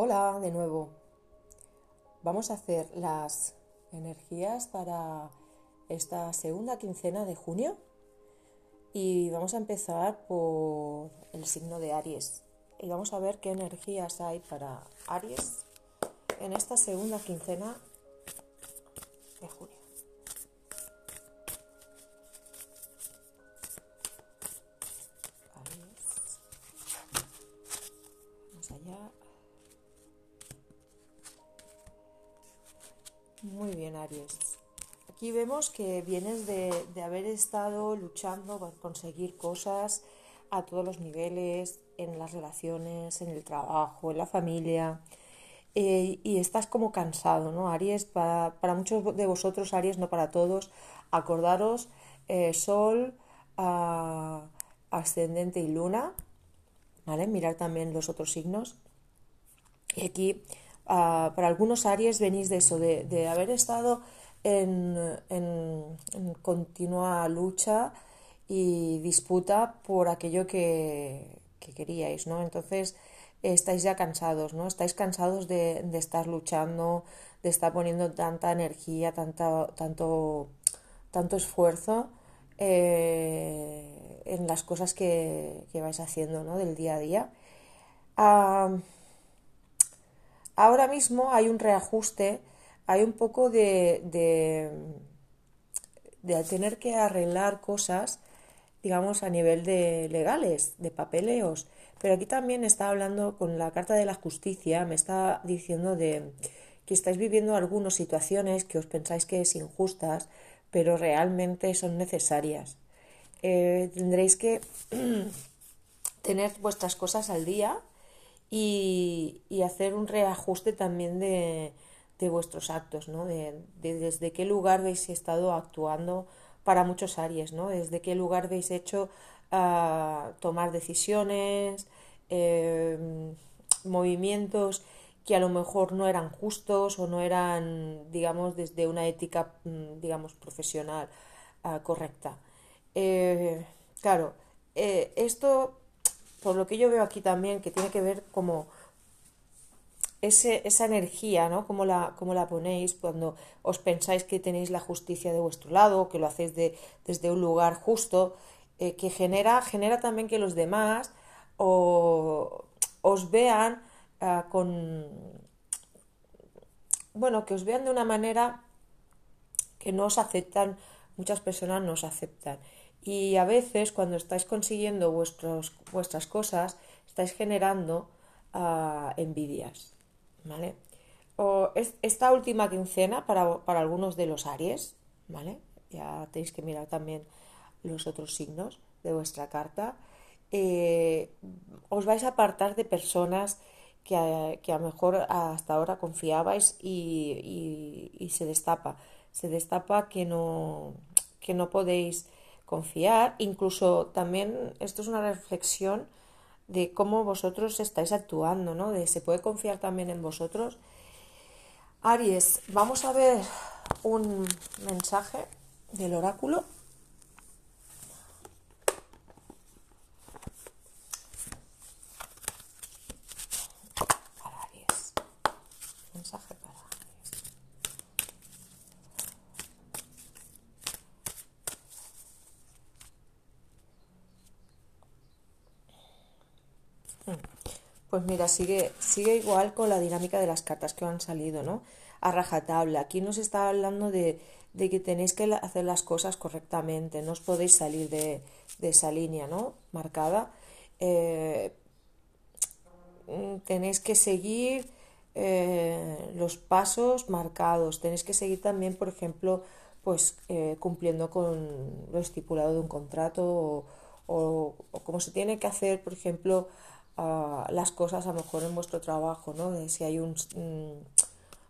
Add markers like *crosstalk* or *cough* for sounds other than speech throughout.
Hola de nuevo. Vamos a hacer las energías para esta segunda quincena de junio y vamos a empezar por el signo de Aries y vamos a ver qué energías hay para Aries en esta segunda quincena de junio. Aquí vemos que vienes de, haber estado luchando por conseguir cosas a todos los niveles, en las relaciones, en el trabajo, en la familia. Eh, y estás como cansado, ¿no? Aries, para, muchos de vosotros, Aries, no para todos, acordaros, eh, Sol, ascendente y luna, ¿vale? Mirar también los otros signos. Y aquí Ah, para algunos Aries venís de eso, de, haber estado en, continua lucha y disputa por aquello que, queríais, ¿no? Entonces estáis ya cansados, ¿no? Estáis cansados de, estar luchando, de estar poniendo tanta energía, tanta, tanto, tanto esfuerzo eh, en las cosas que, vais haciendo, ¿no? Del día a día. Ah, ahora mismo hay un reajuste, hay un poco de, de, tener que arreglar cosas, digamos, a nivel de legales, de papeleos. Pero aquí también está hablando con la Carta de la Justicia, me está diciendo de que estáis viviendo algunas situaciones que os pensáis que es injustas, pero realmente son necesarias. Eh, tendréis que *clears throat* tener vuestras cosas al día y, hacer un reajuste también de, vuestros actos, ¿no? De, desde qué lugar habéis estado actuando para muchos Aries, ¿no? Desde qué lugar habéis hecho uh, tomar decisiones, em, movimientos que a lo mejor no eran justos o no eran, digamos, desde una ética, mm, digamos, profesional ah, correcta. Eh, claro, eh, esto por lo que yo veo aquí también, que tiene que ver como ese, esa energía, ¿no? Cómo la, la ponéis cuando os pensáis que tenéis la justicia de vuestro lado, que lo hacéis de, desde un lugar justo, eh, que genera, genera también que los demás os vean ah, con... Bueno, que os vean de una manera que no os aceptan, muchas personas no os aceptan. Y a veces cuando estáis consiguiendo vuestros, vuestras cosas, estáis generando ah, envidias. O esta última quincena para, algunos de los Aries, ¿vale? Ya tenéis que mirar también los otros signos de vuestra carta. Eh, os vais a apartar de personas que a, que lo mejor hasta ahora confiabais y, y, se destapa. Se destapa que no, que no podéis confiar, incluso también esto es una reflexión de cómo vosotros estáis actuando, ¿no? De se puede confiar también en vosotros. Aries, vamos a ver un mensaje del oráculo. Aries. Mensaje Pues mira, sigue, sigue igual con la dinámica de las cartas que han salido, ¿no? A rajatabla. Aquí nos está hablando de, que tenéis que hacer las cosas correctamente, no os podéis salir de, esa línea, ¿no? Marcada. Eh, tenéis que seguir eh, los pasos marcados, tenéis que seguir también, por ejemplo, pues eh, cumpliendo con lo estipulado de un contrato o, o como se tiene que hacer, por ejemplo, las cosas a lo mejor en vuestro trabajo, ¿no? De si hay un mm,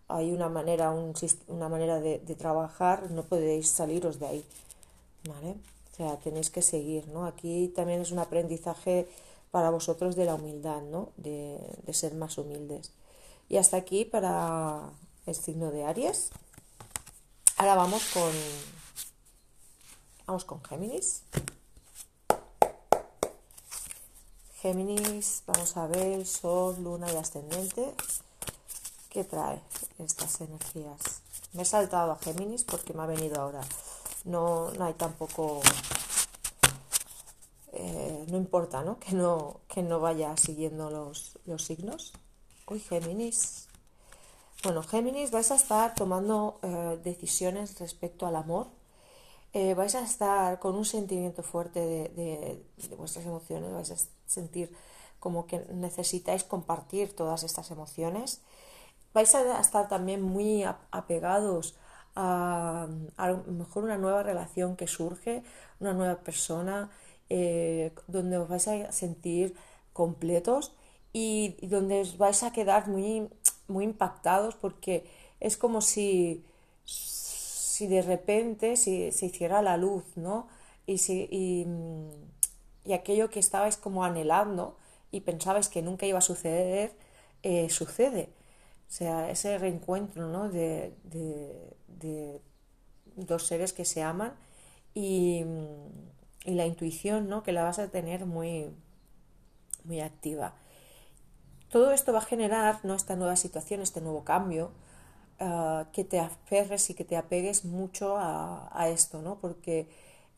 hay una manera, una manera de, trabajar, no podéis saliros de ahí, ¿vale? O sea, tenéis que seguir, ¿no? Aquí también es un aprendizaje para vosotros de la humildad, ¿no? De, de ser más humildes. Y hasta aquí para el signo de Aries. Ahora vamos con vamos con Géminis. Géminis, vamos a ver, Sol, Luna y Ascendente. ¿Qué trae estas energías? Me he saltado a Géminis porque me ha venido ahora. No, no hay tampoco... Eh, no importa, ¿no? *laughs* Que, ¿no? que no vaya siguiendo los, los signos. Uy, Géminis. Bueno, Géminis, vais a estar tomando eh, decisiones respecto al amor. Eh, vais a estar con un sentimiento fuerte de, vuestras emociones, vais a sentir como que necesitáis compartir todas estas emociones. Vais a estar también muy apegados a, a, lo mejor una nueva relación que surge, una nueva persona, eh, donde os vais a sentir completos y, y donde os vais a quedar muy muy impactados porque es como si, si de repente se hiciera la luz, ¿no? Y, si, y, aquello que estabais como anhelando y pensabais que nunca iba a suceder, eh, sucede. O sea, ese reencuentro, ¿no? De, de, dos seres que se aman y, y, la intuición, ¿no? Que la vas a tener muy, muy activa. Todo esto va a generar ¿no? esta nueva situación, este nuevo cambio, uh, que te aferres y que te apegues mucho a, esto, ¿no? Porque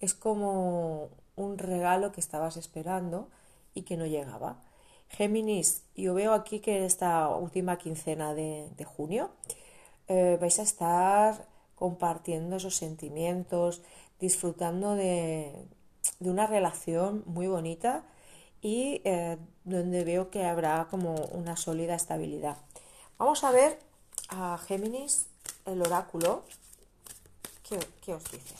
es como un regalo que estabas esperando y que no llegaba. Géminis, yo veo aquí que esta última quincena de, junio eh, vais a estar compartiendo esos sentimientos, disfrutando de, de una relación muy bonita y eh, donde veo que habrá como una sólida estabilidad. Vamos a ver a Géminis, el oráculo, ¿qué, qué os dice?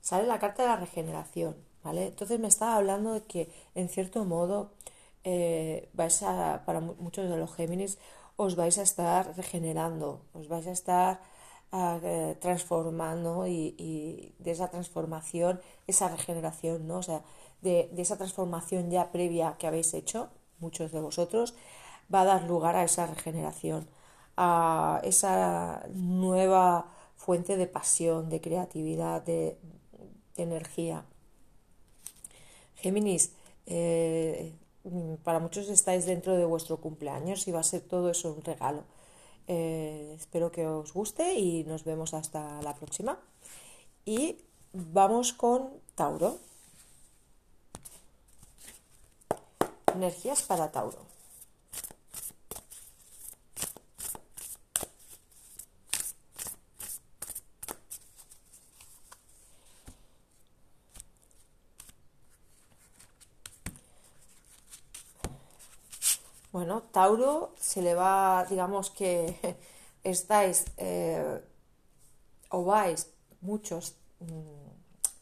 Sale la carta de la regeneración, ¿vale? Entonces me estaba hablando de que en cierto modo eh, vais a, para muchos de los Géminis, os vais a estar regenerando, os vais a estar eh, transformando y, de esa transformación, esa regeneración, ¿no? O sea, de, esa transformación ya previa que habéis hecho, muchos de vosotros, va a dar lugar a esa regeneración, a esa nueva fuente de pasión, de creatividad, de, energía. Géminis, eh, para muchos estáis dentro de vuestro cumpleaños y va a ser todo eso un regalo. Eh, espero que os guste y nos vemos hasta la próxima. Y vamos con Tauro. Energías para Tauro. Bueno, Tauro se le va, digamos que *laughs* estáis eh, o vais muchos mm,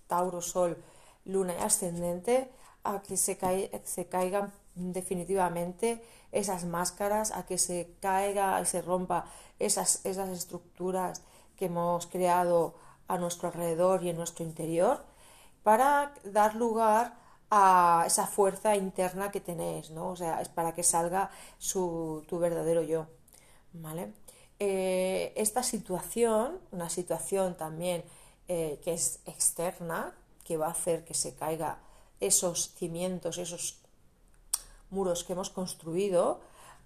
Tauro, Sol, Luna y Ascendente a que se, se caigan definitivamente esas máscaras, a que se caiga y se rompa esas, esas estructuras que hemos creado a nuestro alrededor y en nuestro interior para dar lugar a esa fuerza interna que tenéis, ¿no? O sea, es para que salga su, tu verdadero yo, ¿vale? Eh, esta situación, una situación también eh, que es externa, que va a hacer que se caiga esos cimientos, esos muros que hemos construido,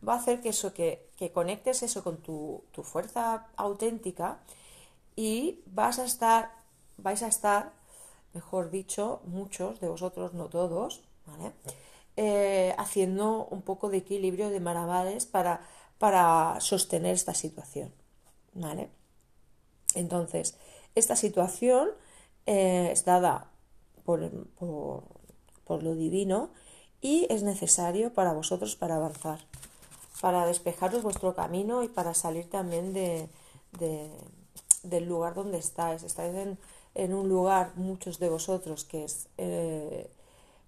va a hacer que eso, que, que conectes eso con tu, tu, fuerza auténtica y vas a estar, vais a estar mejor dicho, muchos de vosotros, no todos, eh, haciendo un poco de equilibrio de malabares para, para sostener esta situación. ¿vale? Entonces, esta situación eh, es dada por, por, lo divino y es necesario para vosotros para avanzar, para despejaros vuestro camino y para salir también de, del lugar donde estáis. Estáis en, en un lugar, muchos de vosotros, que es eh,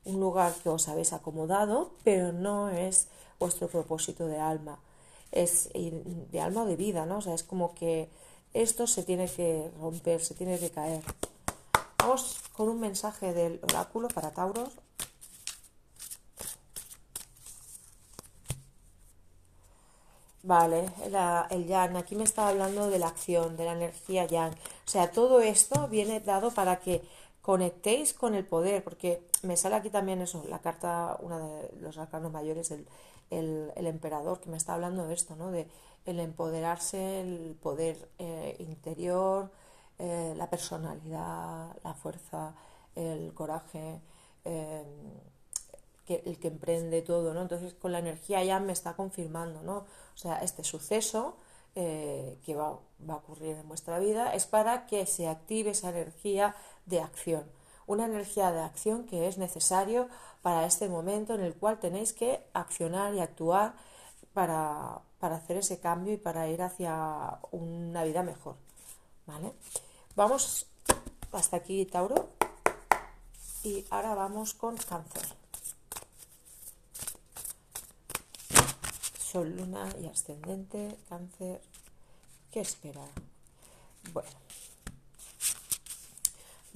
un lugar que os habéis acomodado, pero no es vuestro propósito de alma, es de alma o de vida, ¿no? O sea, es como que esto se tiene que romper, se tiene que caer. Vamos con un mensaje del oráculo para Tauros. Vale, el yang, aquí me está hablando de la acción, de la energía yang. O sea, todo esto viene dado para que conectéis con el poder, porque me sale aquí también eso, la carta, una de los arcanos mayores, el, el, emperador, que me está hablando de esto, ¿no? De el empoderarse, el poder eh, interior, eh, la personalidad, la fuerza, el coraje, eh, el que emprende todo, ¿no? Entonces con la energía ya me está confirmando, ¿no? O sea, este suceso que va, va, a ocurrir en vuestra vida es para que se active esa energía de acción. Una energía de acción que es necesario para este momento en el cual tenéis que accionar y actuar para, para hacer ese cambio y para ir hacia una vida mejor. ¿Vale? Vamos hasta aquí, Tauro. Y ahora vamos con cáncer. Luna y ascendente, cáncer. ¿Qué espera? Bueno.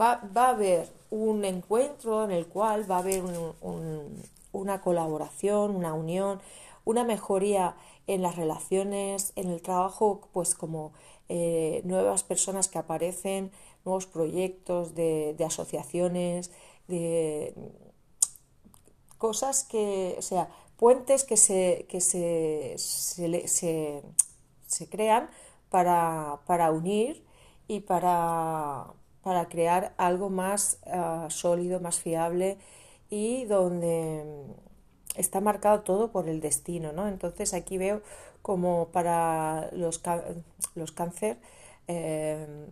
Va, a haber un encuentro en el cual va a haber una colaboración, una unión, una mejoría en las relaciones, en el trabajo, pues como eh, nuevas personas que aparecen, nuevos proyectos de, asociaciones, de cosas que, o sea, puentes que se, que se, se, se, crean para, para, unir y para, para crear algo más ah, sólido, más fiable y donde está marcado todo por el destino, ¿no? Entonces aquí veo como para los, los cáncer eh,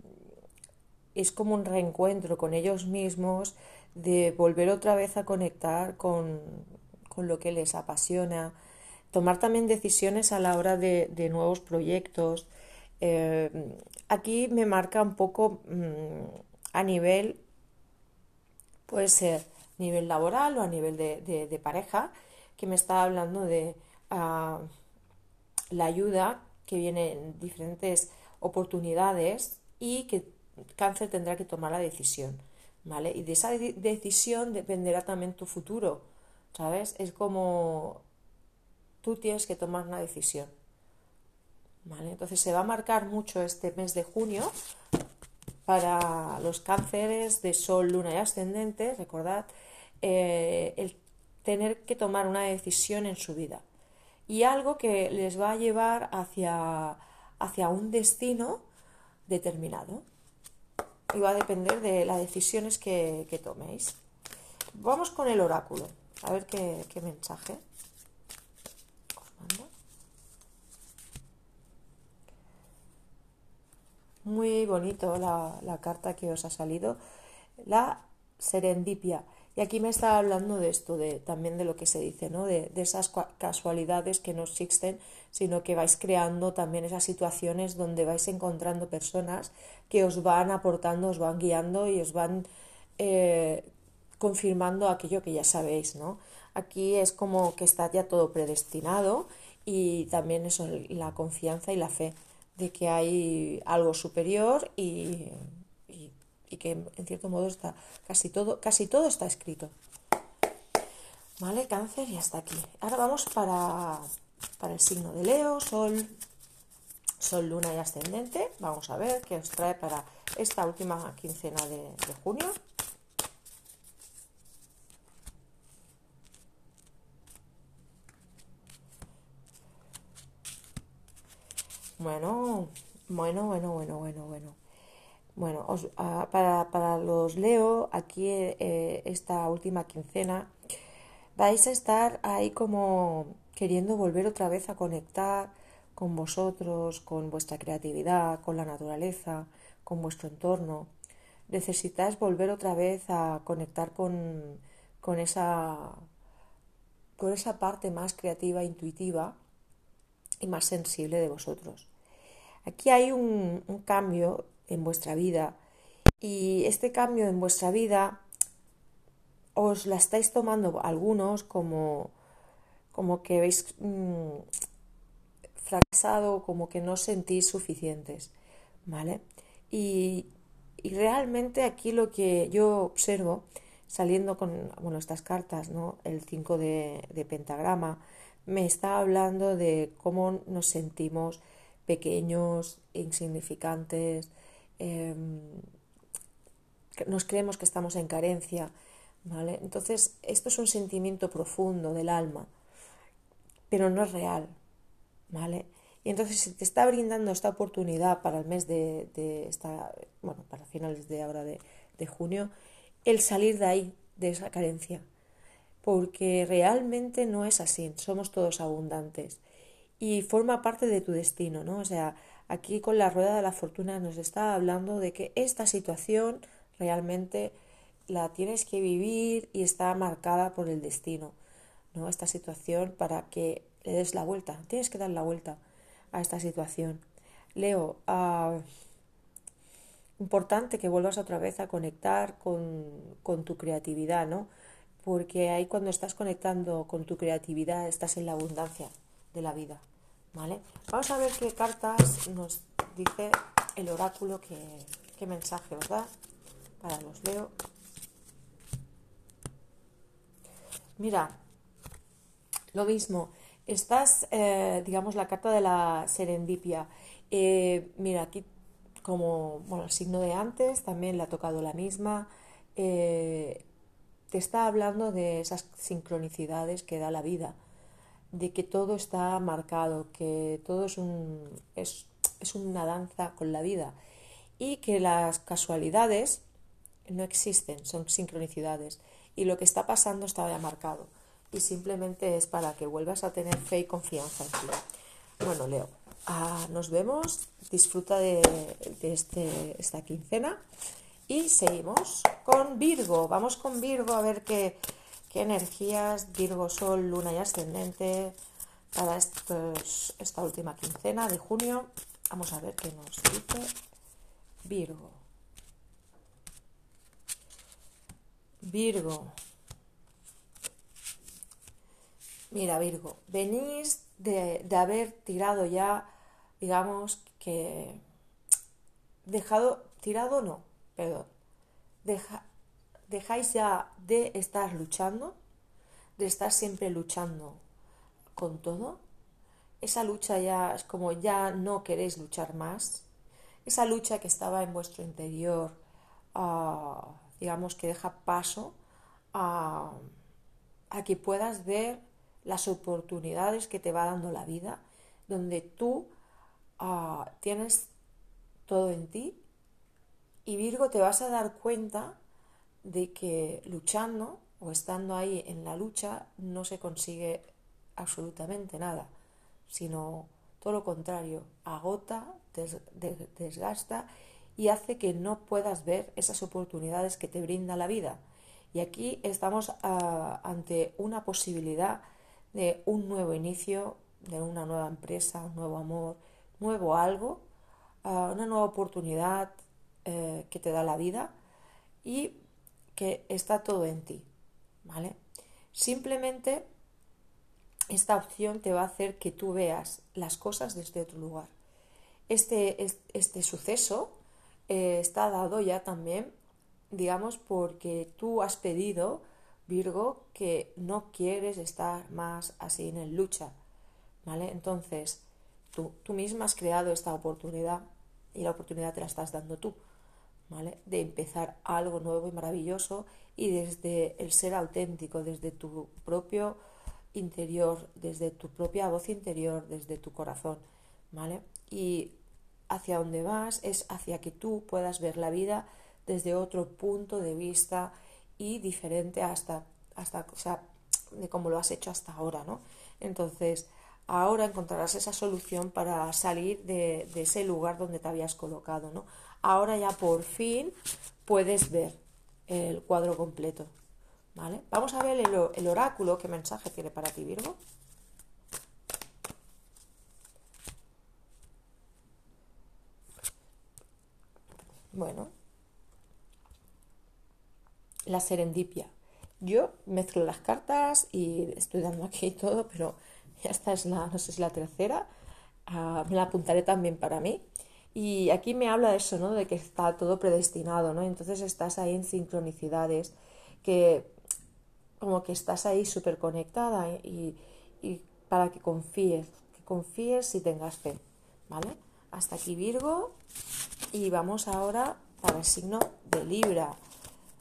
es como un reencuentro con ellos mismos, de volver otra vez a conectar con, lo que les apasiona, tomar también decisiones a la hora de, nuevos proyectos. Eh, aquí me marca un poco mm, a nivel, puede ser nivel laboral o a nivel de pareja, que me está hablando de ah, la ayuda que viene en diferentes oportunidades y que cáncer tendrá que tomar la decisión, ¿vale? Y de esa decisión dependerá también tu futuro, ¿sabes? Es como tú tienes que tomar una decisión, ¿vale? Entonces se va a marcar mucho este mes de junio para los cánceres de sol, luna y ascendente, recordad, eh, el tener que tomar una decisión en su vida y algo que les va a llevar hacia, hacia un destino determinado y va a depender de las decisiones que, toméis. Vamos con el oráculo, a ver qué, mensaje Muy bonito la, la carta que os ha salido, la serendipia. Y aquí me está hablando de esto, de, también de lo que se dice, ¿no? de, esas casualidades que no existen, sino que vais creando también esas situaciones donde vais encontrando personas que os van aportando, os van guiando y os van eh, confirmando aquello que ya sabéis. ¿no? Aquí es como que está ya todo predestinado y también eso, la confianza y la fe de que hay algo superior y y que en cierto modo está casi todo, casi todo está escrito. ¿Vale? Cáncer y hasta aquí. Ahora vamos para, para el signo de Leo, Sol, Sol, Luna y Ascendente. Vamos a ver qué os trae para esta última quincena de, de junio. Bueno, bueno, bueno, bueno, bueno, bueno. Bueno, ah, para, los leo aquí eh, esta última quincena vais a estar ahí como queriendo volver otra vez a conectar con vosotros, con vuestra creatividad, con la naturaleza, con vuestro entorno. Necesitáis volver otra vez a conectar con, con esa, con esa parte más creativa, intuitiva y más sensible de vosotros. Aquí hay un, cambio en vuestra vida. Y este cambio en vuestra vida os la estáis tomando algunos como, como que habéis mm, fracasado, como que no sentís suficientes, ¿vale? Y, realmente aquí lo que yo observo, saliendo con bueno, estas cartas, ¿no? el 5 de, de pentagrama, me está hablando de cómo nos sentimos pequeños, insignificantes, em, nos creemos que estamos en carencia, ¿vale? Entonces, esto es un sentimiento profundo del alma, pero no es real, ¿vale? Y entonces si te está brindando esta oportunidad para el mes de, de esta, bueno, para finales de ahora de junio, el salir de ahí, de esa carencia, porque realmente no es así, somos todos abundantes y forma parte de tu destino, ¿no? O sea, aquí con la rueda de la fortuna nos está hablando de que esta situación realmente la tienes que vivir y está marcada por el destino, ¿no? Esta situación para que le des la vuelta, tienes que dar la vuelta a esta situación. Leo, ah, importante que vuelvas otra vez a conectar con, con tu creatividad, ¿no? Porque ahí cuando estás conectando con tu creatividad estás en la abundancia de la vida. ¿Vale? Vamos a ver qué cartas nos dice el oráculo, qué, qué mensaje os da. Para los leo. Mira, lo mismo. Estás, eh, digamos, la carta de la serendipia. Eh, mira, aquí como, bueno, el signo de antes también le ha tocado la misma. Eh, te está hablando de esas sincronicidades que da la vida de que todo está marcado, que todo es, un, es, es una danza con la vida y que las casualidades no existen, son sincronicidades y lo que está pasando está ya marcado y simplemente es para que vuelvas a tener fe y confianza en ti. Bueno, Leo, ah, nos vemos, disfruta de, de este, esta quincena y seguimos con Virgo. Vamos con Virgo a ver qué qué energías Virgo, Sol, Luna y Ascendente para esta última quincena de junio. Vamos a ver qué nos dice Virgo. Virgo. Mira, Virgo, venís de, haber tirado ya, digamos que, dejado, tirado no, perdón, dejáis ya de estar luchando, de estar siempre luchando con todo. Esa lucha ya es como ya no queréis luchar más. Esa lucha que estaba en vuestro interior, ah, digamos que deja paso a, que puedas ver las oportunidades que te va dando la vida, donde tú ah, tienes todo en ti y Virgo te vas a dar cuenta de que luchando o estando ahí en la lucha no se consigue absolutamente nada, sino todo lo contrario, agota, desgasta y hace que no puedas ver esas oportunidades que te brinda la vida. Y aquí estamos ah, ante una posibilidad de un nuevo inicio, de una nueva empresa, un nuevo amor, nuevo algo, ah, una nueva oportunidad eh, que te da la vida y que está todo en ti, ¿vale? Simplemente esta opción te va a hacer que tú veas las cosas desde otro lugar. Este, este suceso eh, está dado ya también, digamos, porque tú has pedido, Virgo, que no quieres estar más así en lucha, ¿vale? Entonces, tú, tú misma has creado esta oportunidad y la oportunidad te la estás dando tú. De empezar algo nuevo y maravilloso y desde el ser auténtico, desde tu propio interior, desde tu propia voz interior, desde tu corazón, ¿vale? Y hacia donde vas es hacia que tú puedas ver la vida desde otro punto de vista y diferente hasta, hasta o sea, de cómo lo has hecho hasta ahora, ¿no? Entonces, ahora encontrarás esa solución para salir de, de ese lugar donde te habías colocado, ¿no? Ahora ya por fin puedes ver el cuadro completo. ¿Vale? Vamos a ver el, oráculo, qué mensaje tiene para ti, Virgo. Bueno, la serendipia. Yo mezclo las cartas y estoy dando aquí todo, pero esta es la, no sé si la tercera. Ah, me la apuntaré también para mí. Y aquí me habla de eso, ¿no? De que está todo predestinado, ¿no? Entonces estás ahí en sincronicidades, que como que estás ahí súper conectada y, y, para que confíes, que confíes y tengas fe, ¿vale? Hasta aquí Virgo y vamos ahora para el signo de Libra.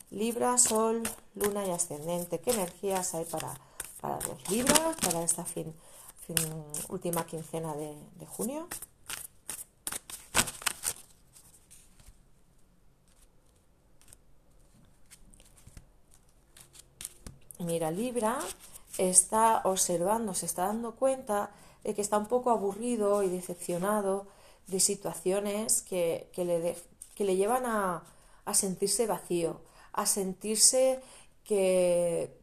Libra, Sol, Luna y Ascendente. ¿Qué energías hay para, para los Libras, para esta fin, última quincena de, de junio? Mira, Libra está observando, se está dando cuenta de que está un poco aburrido y decepcionado de situaciones que, le, que le, llevan a, a sentirse vacío, a sentirse que,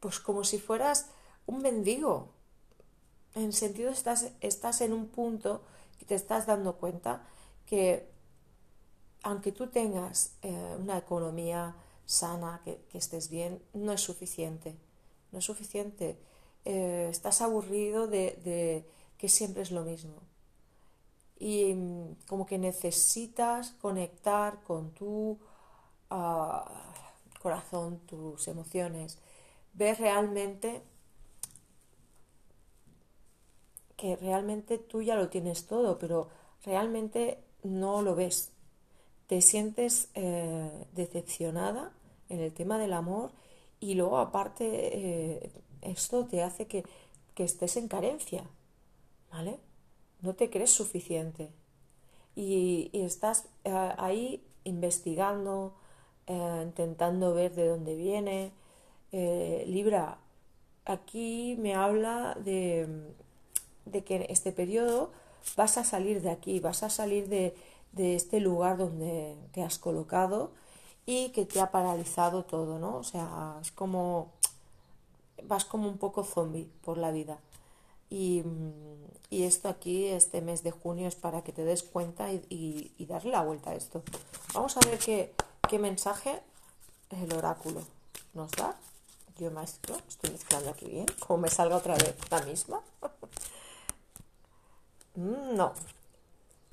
pues como si fueras un mendigo. En sentido, estás, estás en un punto y te estás dando cuenta que aunque tú tengas eh, una economía sana, que, estés bien, no es suficiente. No es suficiente. Eh, estás aburrido de, que siempre es lo mismo. Y mm, como que necesitas conectar con tu ah, corazón, tus emociones, ver realmente que realmente tú ya lo tienes todo, pero realmente no lo ves. Te sientes eh, decepcionada en el tema del amor y luego aparte eh, esto te hace que, estés en carencia, ¿vale? No te crees suficiente y, estás eh, ahí investigando, eh, intentando ver de dónde viene. Libra, aquí me habla de, de, que en este periodo vas a salir de aquí, vas a salir de, de este lugar donde te has colocado y que te ha paralizado todo, ¿no? O sea, es como vas como un poco zombie por la vida. Y, esto aquí, este mes de junio, es para que te des cuenta y, darle la vuelta a esto. Vamos a ver qué, qué mensaje el oráculo nos da. Yo maestro, estoy mezclando aquí bien, como me salga otra vez la misma. *laughs* Mm, no,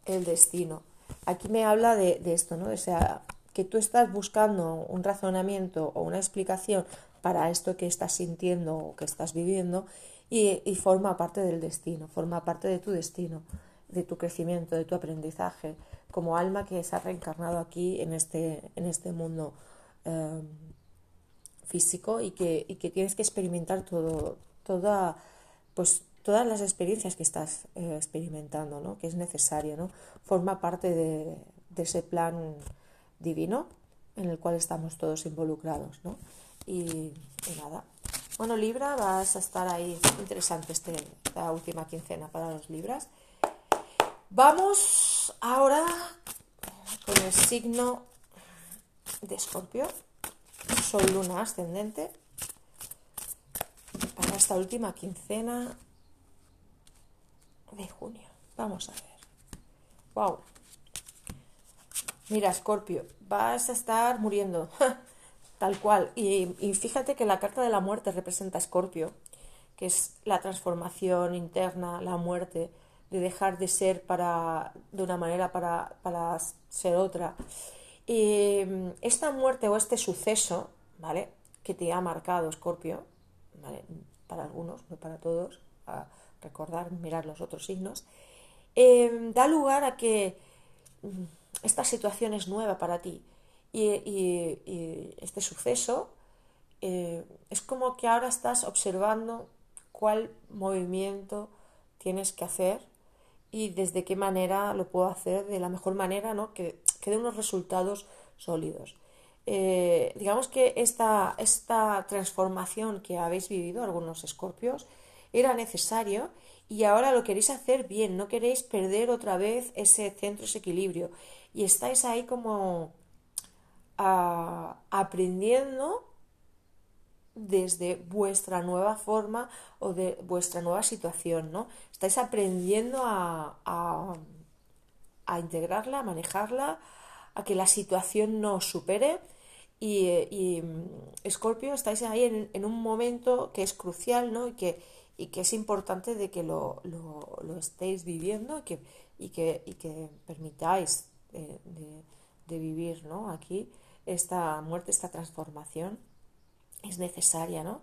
el destino. Aquí me habla de, de esto, ¿no? O sea, que tú estás buscando un razonamiento o una explicación para esto que estás sintiendo o que estás viviendo y, forma parte del destino, forma parte de tu destino, de tu crecimiento, de tu aprendizaje, como alma que se ha reencarnado aquí en este, en este mundo eh, físico y que, que, tienes que experimentar todo, toda, pues, todas las experiencias que estás eh, experimentando, ¿no? que es necesario, ¿no? forma parte de, de ese plan divino en el cual estamos todos involucrados, ¿no? Y, nada. Bueno, Libra, vas a estar ahí. Interesante este, esta última quincena para los Libras. Vamos ahora con el signo de Escorpio. Sol, luna, ascendente. Para esta última quincena de junio. Vamos a ver. ¡Wow! Mira, Scorpio, vas a estar muriendo, *laughs* tal cual. Y, fíjate que la carta de la muerte representa a Scorpio, que es la transformación interna, la muerte, de dejar de ser para, de una manera para, para ser otra. Y esta muerte o este suceso, ¿vale? Que te ha marcado Scorpio, ¿vale? Para algunos, no para todos, a recordar, mirar los otros signos, eh, da lugar a que esta situación es nueva para ti y, este suceso eh, es como que ahora estás observando cuál movimiento tienes que hacer y desde qué manera lo puedo hacer de la mejor manera, ¿no? que, que dé unos resultados sólidos. Eh, digamos que esta, esta transformación que habéis vivido algunos escorpios era necesario y ahora lo queréis hacer bien, no queréis perder otra vez ese centro, ese equilibrio y estáis ahí como ah, aprendiendo desde vuestra nueva forma o de vuestra nueva situación, ¿no? Estáis aprendiendo a, a, integrarla, a manejarla, a que la situación no supere y, y Scorpio, estáis ahí en, un momento que es crucial, ¿no? Y que, y que es importante de que lo, lo, lo estéis viviendo que, y, que, y que permitáis de, vivir ¿no? aquí esta muerte, esta transformación es necesaria, ¿no?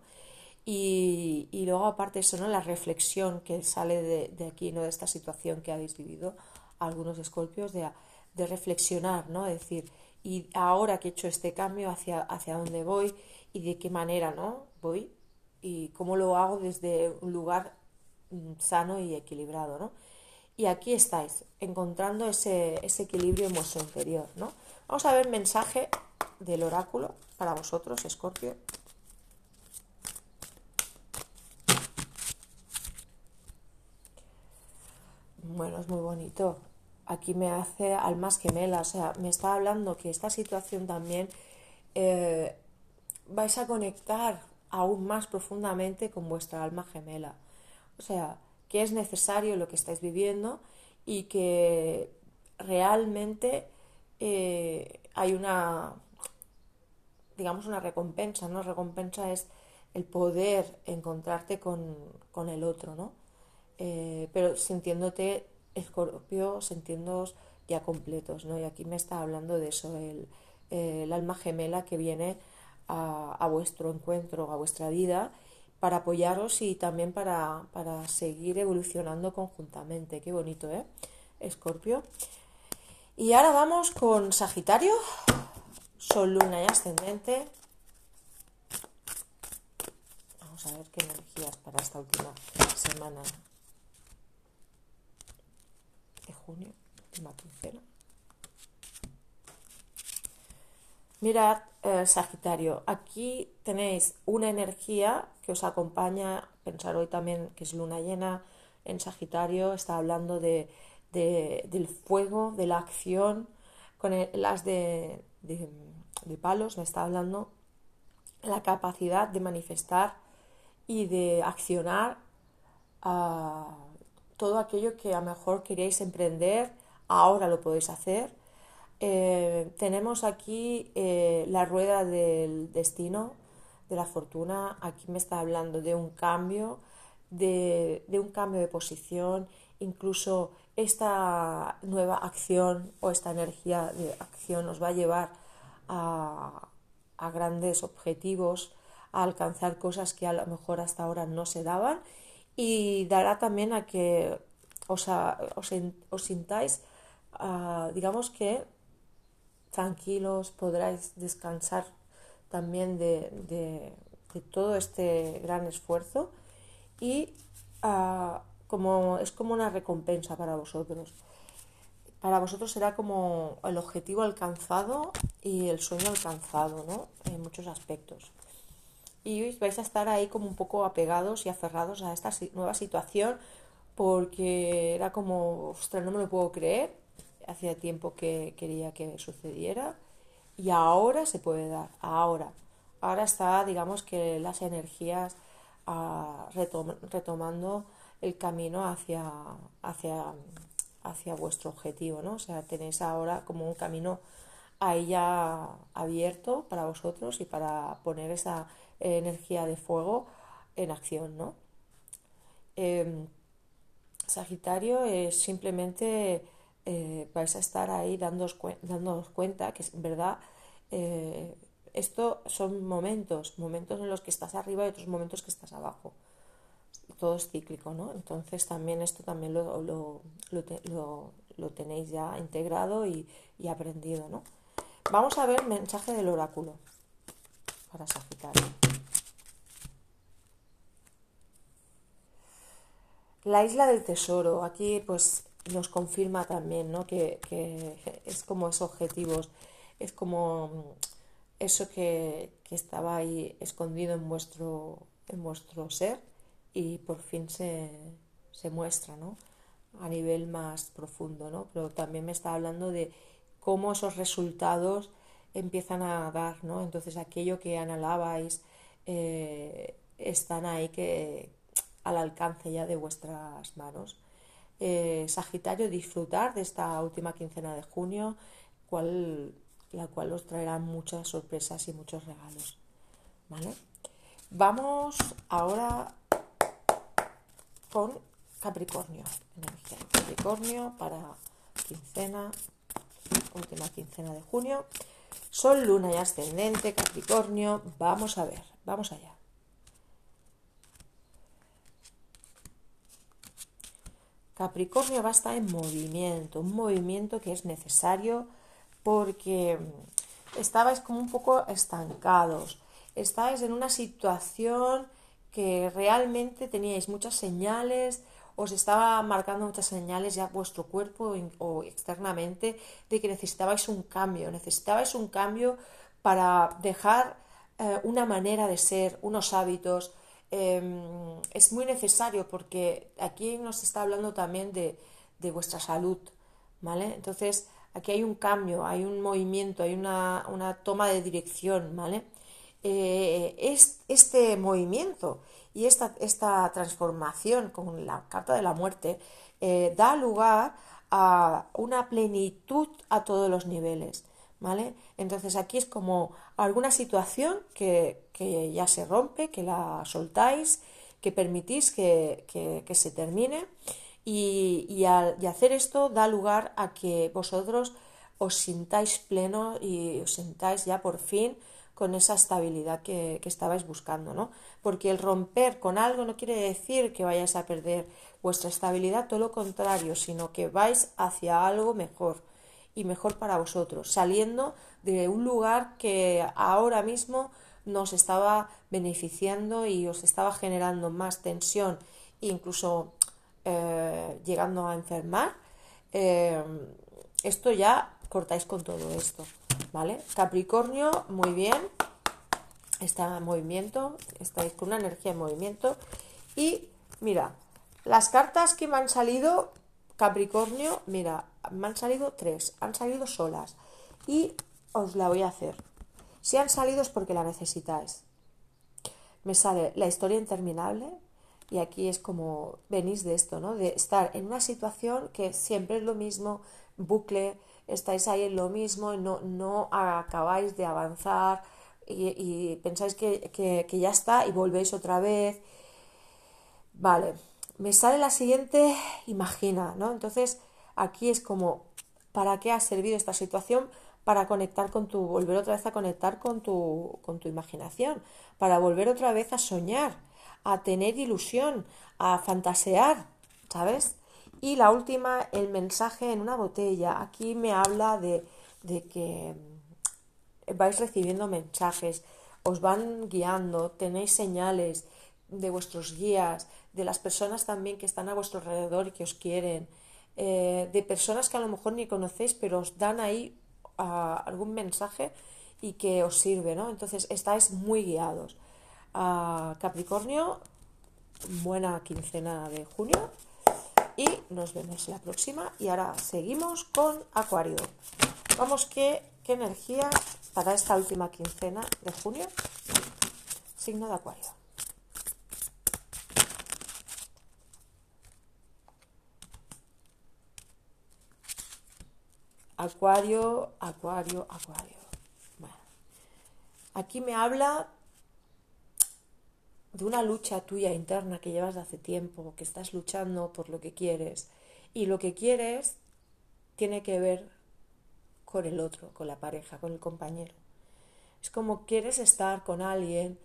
Y, y, luego aparte eso, ¿no? La reflexión que sale de, de, aquí, ¿no? De esta situación que habéis vivido, algunos escorpios, de, de reflexionar, ¿no? decir, y ahora que he hecho este cambio, hacia, hacia dónde voy y de qué manera, ¿no? Voy y cómo lo hago desde un lugar mm, sano y equilibrado, ¿no? Y aquí estáis, encontrando ese, ese equilibrio en vuestro interior, ¿no? Vamos a ver mensaje del oráculo para vosotros, Escorpio. Bueno, es muy bonito. Aquí me hace almas gemelas, o sea, me está hablando que esta situación también eh, vais a conectar aún más profundamente con vuestra alma gemela. O sea, que es necesario lo que estáis viviendo y que realmente eh, hay una, digamos, una recompensa, ¿no? Recompensa es el poder encontrarte con, con el otro, ¿no? Eh, pero sintiéndote escorpio, sintiéndoos ya completos, ¿no? Y aquí me está hablando de eso, el, el alma gemela que viene a, a, vuestro encuentro, a vuestra vida, para apoyaros y también para, para seguir evolucionando conjuntamente. Qué bonito, ¿eh? Escorpio. Y ahora vamos con Sagitario, Sol, Luna y Ascendente. Vamos a ver qué energías para esta última semana de junio, última quincena. Mirad, eh, Sagitario, aquí tenéis una energía que os acompaña, pensar hoy también que es luna llena en Sagitario, está hablando de del fuego, de la acción, con las de, de, palos, me está hablando la capacidad de manifestar y de accionar todo aquello que a lo mejor queréis emprender, ahora lo podéis hacer. Eh, tenemos aquí eh, la rueda del destino, de la fortuna. Aquí me está hablando de un cambio, de, un cambio de posición, incluso esta nueva acción o esta energía de acción nos va a llevar a, grandes objetivos, a alcanzar cosas que a lo mejor hasta ahora no se daban y dará también a que os, os, sintáis, ah, digamos que tranquilos, podráis descansar también de, todo este gran esfuerzo y uh, como, es como una recompensa para vosotros. Para vosotros será como el objetivo alcanzado y el sueño alcanzado, ¿no? En muchos aspectos. Y vais a estar ahí como un poco apegados y aferrados a esta nueva situación porque era como, ostras, no me lo puedo creer. Hacía tiempo que quería que sucediera y ahora se puede dar, ahora. Ahora está, digamos que las energías ah, retomando el camino hacia, hacia, hacia vuestro objetivo, ¿no? O sea, tenéis ahora como un camino ahí ya abierto para vosotros y para poner esa energía de fuego en acción, ¿no? Em, Sagitario es simplemente eh, vais a estar ahí dándoos, dándoos cuenta que en verdad eh, esto son momentos, momentos en los que estás arriba y otros momentos que estás abajo todo es cíclico, ¿no? Entonces también esto también lo, lo, lo, tenéis ya integrado y, y, aprendido, ¿no? Vamos a ver mensaje del oráculo para Sagitario. La isla del tesoro, aquí pues nos confirma también, ¿no? Que, que es como esos objetivos, es como eso que, que estaba ahí escondido en vuestro, en vuestro ser y por fin se, se muestra, ¿no? A nivel más profundo, ¿no? Pero también me está hablando de cómo esos resultados empiezan a dar, ¿no? Entonces aquello que anhelabais eh, están ahí que al alcance ya de vuestras manos. Eh, Sagitario, disfrutar de esta última quincena de junio, la cual os traerá muchas sorpresas y muchos regalos. ¿Vale? Vamos ahora con Capricornio. Energía Capricornio para quincena, última quincena de junio. Sol, luna y ascendente, Capricornio. Vamos a ver, vamos allá. Capricornio va a estar en movimiento, un movimiento que es necesario porque estabais como un poco estancados, estáis en una situación que realmente teníais muchas señales, os estaba marcando muchas señales ya vuestro cuerpo o externamente de que necesitabais un cambio, necesitabais un cambio para dejar eh, una manera de ser, unos hábitos. Em, es muy necesario porque aquí nos está hablando también de, de vuestra salud, ¿vale? Entonces, aquí hay un cambio, hay un movimiento, hay una, una toma de dirección, ¿vale? Eh, es, este movimiento y esta, esta, transformación con la carta de la muerte eh, da lugar a una plenitud a todos los niveles. ¿Vale? Entonces aquí es como alguna situación que, ya se rompe, que la soltáis, que permitís que, se termine y, y, al, y hacer esto da lugar a que vosotros os sintáis pleno y os sintáis ya por fin con esa estabilidad que, estabais buscando, ¿no? Porque el romper con algo no quiere decir que vayáis a perder vuestra estabilidad, todo lo contrario, sino que vais hacia algo mejor y mejor para vosotros, saliendo de un lugar que ahora mismo nos estaba beneficiando y os estaba generando más tensión incluso eh, llegando a enfermar. Eh, esto ya cortáis con todo esto. ¿vale? Capricornio, muy bien, está en movimiento, estáis con una energía en movimiento. Y mira, las cartas que me han salido, Capricornio, mira, me han salido tres, han salido solas. Y os la voy a hacer. Si han salido es porque la necesitáis. Me sale la historia interminable, y aquí es como venís de esto, ¿no? De estar en una situación que siempre es lo mismo, bucle, estáis ahí en lo mismo, no, no acabáis de avanzar y, pensáis que, ya está y volvéis otra vez. Vale, me sale la siguiente, imagina, ¿no? Entonces aquí es como, ¿para qué ha servido esta situación? Para conectar con tu, volver otra vez a conectar con tu, con tu imaginación, para volver otra vez a soñar, a tener ilusión, a fantasear, ¿sabes? Y la última, el mensaje en una botella. Aquí me habla de, que vais recibiendo mensajes, os van guiando, tenéis señales de vuestros guías, de las personas también que están a vuestro alrededor y que os quieren, eh, de personas que a lo mejor ni conocéis, pero os dan ahí ah, algún mensaje y que os sirve, ¿no? Entonces estáis muy guiados. Ah, Capricornio, buena quincena de junio y nos vemos la próxima. Y ahora seguimos con Acuario. Vamos, ¿qué, qué energía para esta última quincena de junio? Signo de Acuario. Acuario, Acuario, Acuario. Bueno, aquí me habla de una lucha tuya interna que llevas de hace tiempo, que estás luchando por lo que quieres. Y lo que quieres tiene que ver con el otro, con la pareja, con el compañero. Es como quieres estar con alguien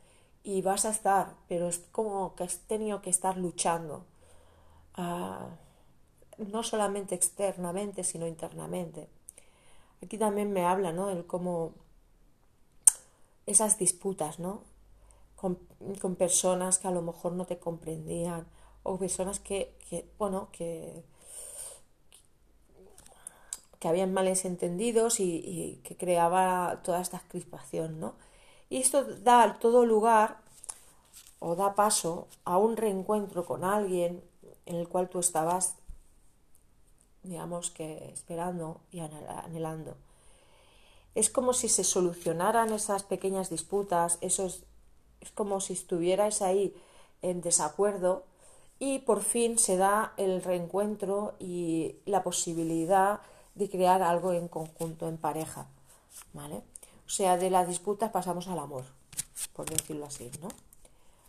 y vas a estar, pero es como que has tenido que estar luchando. Ah, no solamente externamente, sino internamente. Aquí también me habla, ¿no? El cómo esas disputas, ¿no? con, personas que a lo mejor no te comprendían o personas que, bueno, que, que habían males entendidos y, que creaba toda esta crispación, ¿no? Y esto da todo lugar o da paso a un reencuentro con alguien en el cual tú estabas, digamos que esperando y anhelando. Es como si se solucionaran esas pequeñas disputas, esos es como si estuvierais ahí en desacuerdo y por fin se da el reencuentro y la posibilidad de crear algo en conjunto, en pareja, ¿vale? O sea, de la disputa pasamos al amor, por decirlo así, ¿no?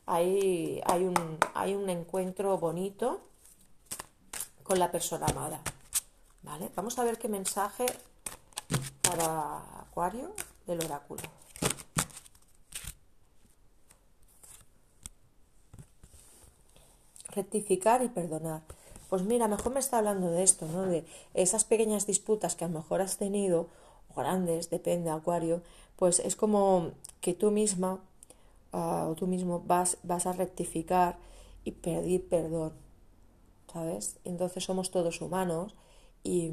Hay, hay, un, hay un encuentro bonito con la persona amada, ¿vale? Vamos a ver qué mensaje para Acuario del oráculo. rectificar y perdonar. pues mira, mejor me está hablando de esto, ¿no? De esas pequeñas disputas que a lo mejor has tenido, o grandes, depende, Acuario, pues es como que tú misma ah, o tú mismo vas, vas a rectificar y pedir perdón, ¿sabes? Entonces somos todos humanos y,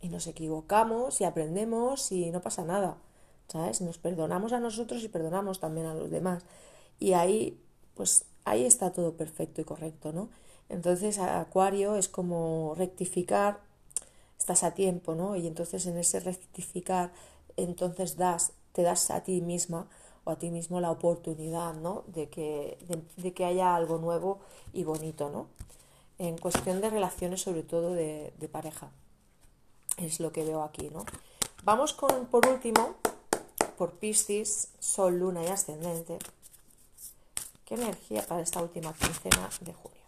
y nos equivocamos y aprendemos y no pasa nada, ¿sabes? Nos perdonamos a nosotros y perdonamos también a los demás. Y ahí, pues ahí está todo perfecto y correcto, ¿no? Entonces, Acuario es como rectificar, estás a tiempo, ¿no? Y entonces en ese rectificar, entonces das, te das a ti misma o a ti mismo la oportunidad, ¿no? De que, de, que haya algo nuevo y bonito, ¿no? En cuestión de relaciones, sobre todo de, pareja. Es lo que veo aquí, ¿no? Vamos con, por último, por Piscis, Sol, Luna y Ascendente. ¿Qué energía para esta última quincena de junio?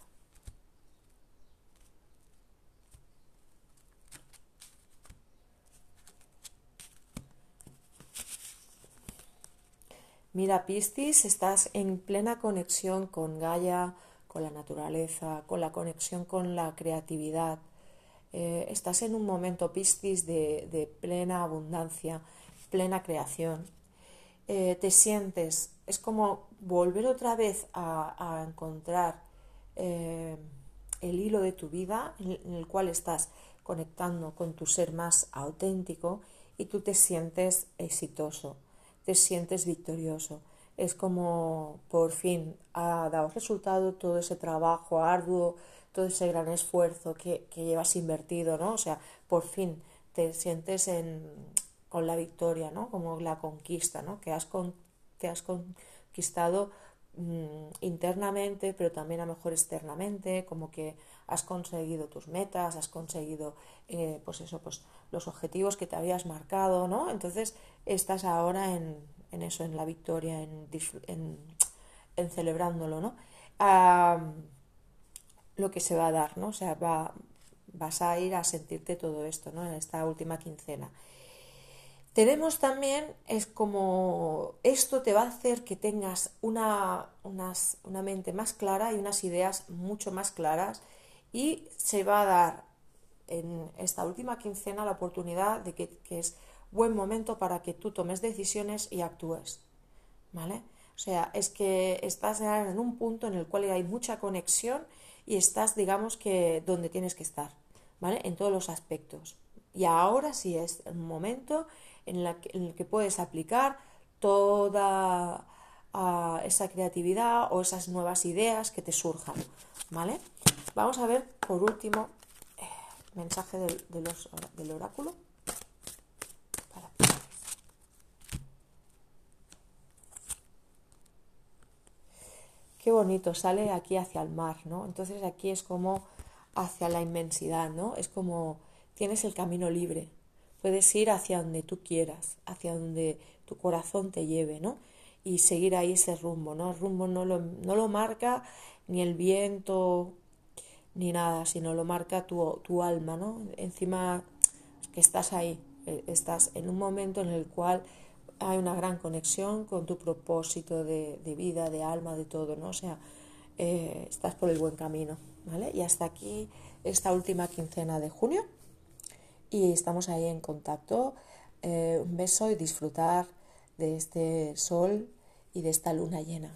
Mira, Piscis, estás en plena conexión con Gaia, con la naturaleza, con la conexión con la creatividad. Eh, estás en un momento, Piscis, de, plena abundancia, plena creación. Eh, te sientes, es como volver otra vez a, encontrar eh, el hilo de tu vida en el cual estás conectando con tu ser más auténtico y tú te sientes exitoso te sientes victorioso. Es como por fin ha dado resultado todo ese trabajo arduo, todo ese gran esfuerzo que, llevas invertido, ¿no? O sea, por fin te sientes con la victoria, ¿no? Como la conquista, ¿no? Que has, te has conquistado mm, internamente, pero también a lo mejor externamente, como que has conseguido tus metas, has conseguido, eh, pues eso, pues los objetivos que te habías marcado, ¿no? Entonces estás ahora en, eso, en la victoria, en, en, celebrándolo, ¿no? lo que se va a dar, ¿no? O sea, va, vas a ir a sentirte todo esto, ¿no? En esta última quincena. Tenemos también, es como esto te va a hacer que tengas una, una mente más clara y unas ideas mucho más claras y se va a dar en esta última quincena la oportunidad de que, es buen momento para que tú tomes decisiones y actúes. ¿Vale? O sea, es que estás en un punto en el cual hay mucha conexión y estás, digamos, que donde tienes que estar, ¿vale? En todos los aspectos. Y ahora sí es el momento en, el que puedes aplicar toda ah, esa creatividad o esas nuevas ideas que te surjan, ¿vale? Vamos a ver, por último, mensaje del, del oráculo. Qué bonito, sale aquí hacia el mar, ¿no? Entonces aquí es como hacia la inmensidad, ¿no? Es como tienes el camino libre. Puedes ir hacia donde tú quieras, hacia donde tu corazón te lleve, ¿no? Y seguir ahí ese rumbo, ¿no? El rumbo no lo, no lo marca ni el viento, ni nada, sino lo marca tu, tu alma, ¿no? Encima que estás ahí, eh, estás en un momento en el cual hay una gran conexión con tu propósito de, vida, de alma, de todo, ¿no? O sea, eh, estás por el buen camino, ¿vale? Y hasta aquí esta última quincena de junio y estamos ahí en contacto. Eh, un beso y disfrutar de este sol y de esta luna llena.